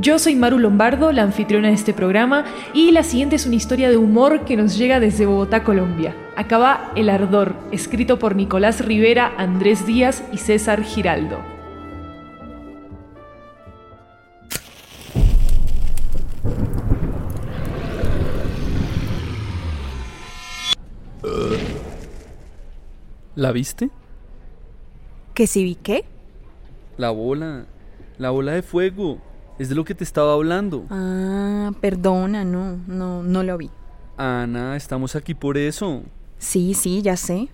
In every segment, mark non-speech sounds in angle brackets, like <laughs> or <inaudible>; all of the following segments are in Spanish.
Yo soy Maru Lombardo, la anfitriona de este programa, y la siguiente es una historia de humor que nos llega desde Bogotá, Colombia. Acaba El Ardor, escrito por Nicolás Rivera, Andrés Díaz y César Giraldo. ¿La viste? ¿Que si vi qué? La bola. La bola de fuego. Es de lo que te estaba hablando. Ah, perdona, no, no, no lo vi. Ana, estamos aquí por eso. Sí, sí, ya sé.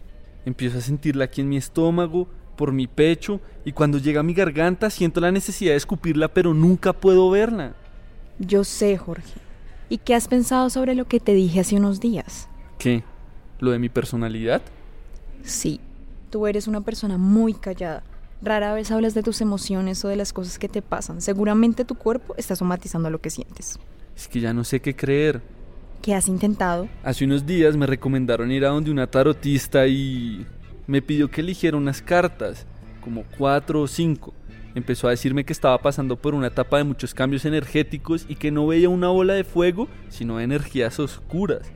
Empiezo a sentirla aquí en mi estómago, por mi pecho, y cuando llega a mi garganta siento la necesidad de escupirla, pero nunca puedo verla. Yo sé, Jorge. ¿Y qué has pensado sobre lo que te dije hace unos días? ¿Qué? ¿Lo de mi personalidad? Sí, tú eres una persona muy callada. Rara vez hablas de tus emociones o de las cosas que te pasan. Seguramente tu cuerpo está somatizando lo que sientes. Es que ya no sé qué creer. ¿Qué has intentado? Hace unos días me recomendaron ir a donde una tarotista y me pidió que eligiera unas cartas, como cuatro o cinco. Empezó a decirme que estaba pasando por una etapa de muchos cambios energéticos y que no veía una bola de fuego, sino energías oscuras.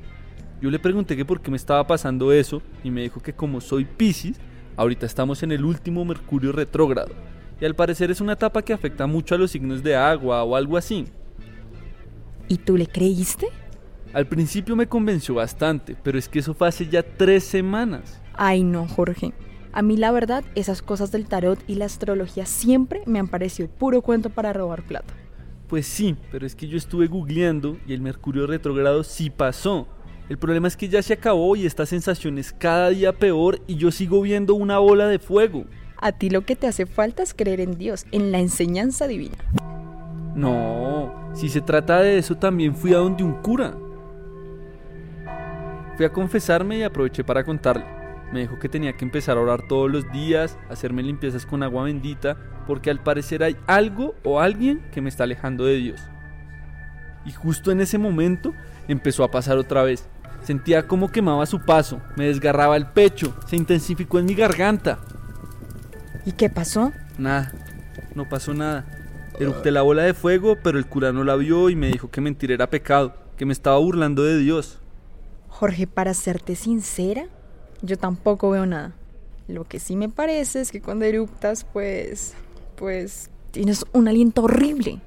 Yo le pregunté que por qué me estaba pasando eso y me dijo que como soy Pisces, Ahorita estamos en el último Mercurio retrógrado, y al parecer es una etapa que afecta mucho a los signos de agua o algo así. ¿Y tú le creíste? Al principio me convenció bastante, pero es que eso fue hace ya tres semanas. Ay no, Jorge. A mí la verdad, esas cosas del tarot y la astrología siempre me han parecido puro cuento para robar plata. Pues sí, pero es que yo estuve googleando y el Mercurio retrógrado sí pasó. El problema es que ya se acabó y esta sensación es cada día peor y yo sigo viendo una bola de fuego. A ti lo que te hace falta es creer en Dios, en la enseñanza divina. No, si se trata de eso también fui a donde un cura. Fui a confesarme y aproveché para contarle. Me dijo que tenía que empezar a orar todos los días, hacerme limpiezas con agua bendita, porque al parecer hay algo o alguien que me está alejando de Dios. Y justo en ese momento empezó a pasar otra vez. Sentía como quemaba su paso, me desgarraba el pecho, se intensificó en mi garganta. ¿Y qué pasó? Nada, no pasó nada. Erupté la bola de fuego, pero el cura no la vio y me dijo que mentir era pecado, que me estaba burlando de Dios. Jorge, para serte sincera, yo tampoco veo nada. Lo que sí me parece es que cuando eruptas, pues, pues, tienes un aliento horrible.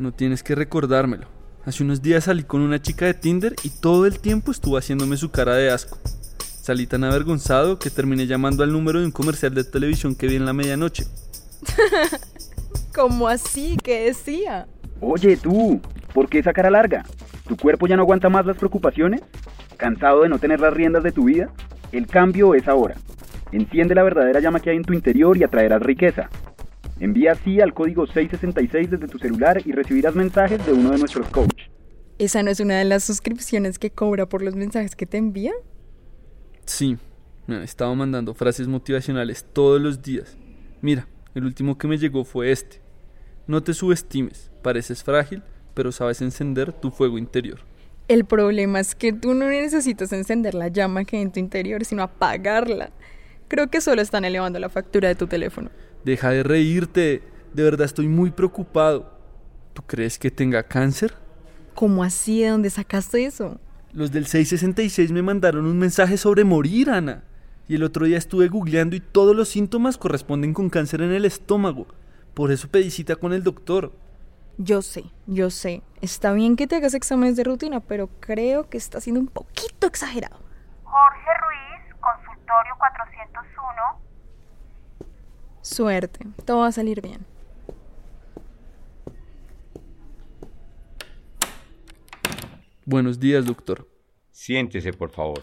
No tienes que recordármelo. Hace unos días salí con una chica de Tinder y todo el tiempo estuvo haciéndome su cara de asco. Salí tan avergonzado que terminé llamando al número de un comercial de televisión que vi en la medianoche. <laughs> ¿Cómo así? ¿Qué decía? Oye tú, ¿por qué esa cara larga? ¿Tu cuerpo ya no aguanta más las preocupaciones? ¿Cansado de no tener las riendas de tu vida? El cambio es ahora. Enciende la verdadera llama que hay en tu interior y atraerás riqueza. Envía sí al código 666 desde tu celular y recibirás mensajes de uno de nuestros coaches. ¿Esa no es una de las suscripciones que cobra por los mensajes que te envía? Sí, me han estado mandando frases motivacionales todos los días. Mira, el último que me llegó fue este. No te subestimes, pareces frágil, pero sabes encender tu fuego interior. El problema es que tú no necesitas encender la llama que hay en tu interior, sino apagarla. Creo que solo están elevando la factura de tu teléfono. Deja de reírte. De verdad estoy muy preocupado. ¿Tú crees que tenga cáncer? ¿Cómo así? ¿De dónde sacaste eso? Los del 666 me mandaron un mensaje sobre morir, Ana. Y el otro día estuve googleando y todos los síntomas corresponden con cáncer en el estómago. Por eso pedí cita con el doctor. Yo sé, yo sé. Está bien que te hagas exámenes de rutina, pero creo que está siendo un poquito exagerado. Jorge Ruiz, consultorio 401. Suerte, todo va a salir bien. Buenos días, doctor. Siéntese, por favor.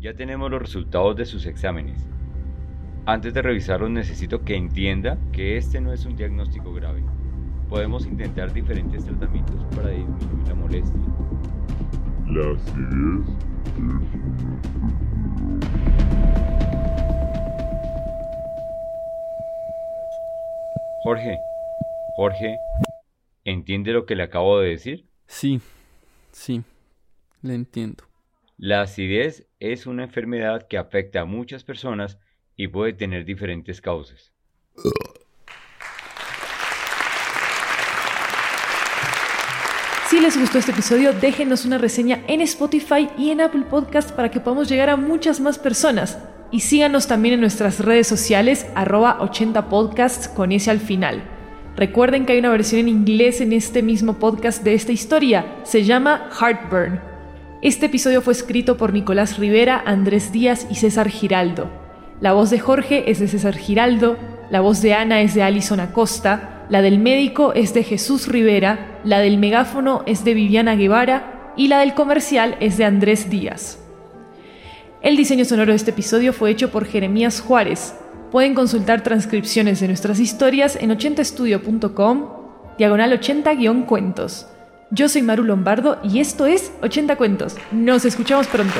Ya tenemos los resultados de sus exámenes. Antes de revisarlos necesito que entienda que este no es un diagnóstico grave. Podemos intentar diferentes tratamientos para disminuir la molestia. La acidez Jorge, Jorge, ¿entiende lo que le acabo de decir? Sí, sí, le entiendo. La acidez es una enfermedad que afecta a muchas personas y puede tener diferentes causas. Si les gustó este episodio, déjenos una reseña en Spotify y en Apple Podcast para que podamos llegar a muchas más personas. Y síganos también en nuestras redes sociales, arroba 80podcasts con ese al final. Recuerden que hay una versión en inglés en este mismo podcast de esta historia. Se llama Heartburn. Este episodio fue escrito por Nicolás Rivera, Andrés Díaz y César Giraldo. La voz de Jorge es de César Giraldo, la voz de Ana es de Alison Acosta, la del médico es de Jesús Rivera, la del megáfono es de Viviana Guevara y la del comercial es de Andrés Díaz. El diseño sonoro de este episodio fue hecho por Jeremías Juárez. Pueden consultar transcripciones de nuestras historias en 80estudio.com, diagonal 80-cuentos. Yo soy Maru Lombardo y esto es 80 Cuentos. Nos escuchamos pronto.